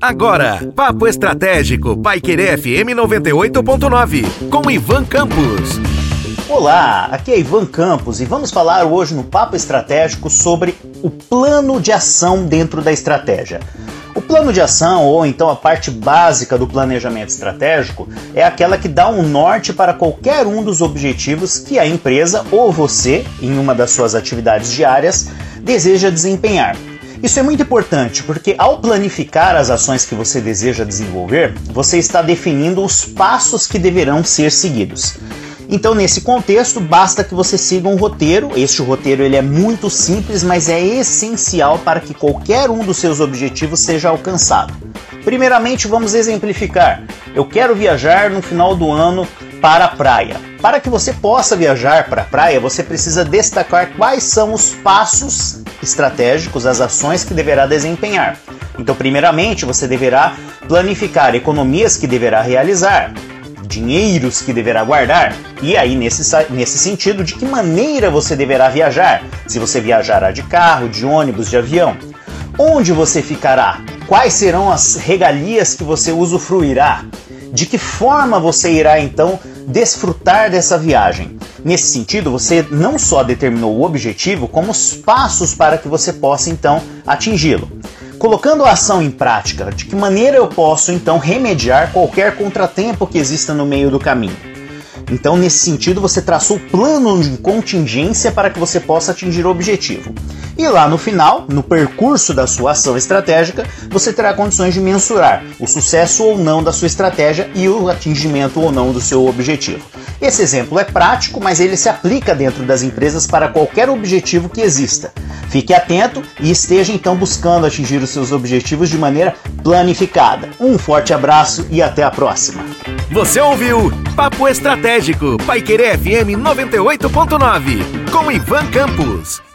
Agora, Papo Estratégico, Paiquerê FM 98.9, com Ivan Campos. Olá, aqui é Ivan Campos e vamos falar hoje no Papo Estratégico sobre o plano de ação dentro da estratégia. O plano de ação, ou então a parte básica do planejamento estratégico, é aquela que dá um norte para qualquer um dos objetivos que a empresa ou você, em uma das suas atividades diárias, deseja desempenhar. Isso é muito importante porque, ao planificar as ações que você deseja desenvolver, você está definindo os passos que deverão ser seguidos. Então, nesse contexto, basta que você siga um roteiro. Este roteiro ele é muito simples, mas é essencial para que qualquer um dos seus objetivos seja alcançado. Primeiramente, vamos exemplificar. Eu quero viajar no final do ano para a praia. Para que você possa viajar para a praia, você precisa destacar quais são os passos estratégicos, as ações que deverá desempenhar. Então, primeiramente, você deverá planificar economias que deverá realizar, dinheiros que deverá guardar, e aí, nesse, nesse sentido, de que maneira você deverá viajar? Se você viajará de carro, de ônibus, de avião. Onde você ficará? Quais serão as regalias que você usufruirá? De que forma você irá então desfrutar dessa viagem? Nesse sentido, você não só determinou o objetivo, como os passos para que você possa então atingi-lo. Colocando a ação em prática, de que maneira eu posso então remediar qualquer contratempo que exista no meio do caminho? Então, nesse sentido, você traçou o plano de contingência para que você possa atingir o objetivo. E lá no final, no percurso da sua ação estratégica, você terá condições de mensurar o sucesso ou não da sua estratégia e o atingimento ou não do seu objetivo. Esse exemplo é prático, mas ele se aplica dentro das empresas para qualquer objetivo que exista. Fique atento e esteja então buscando atingir os seus objetivos de maneira planificada. Um forte abraço e até a próxima. Você ouviu Papo Estratégico, Paiquerê FM 98.9, com Ivan Campos.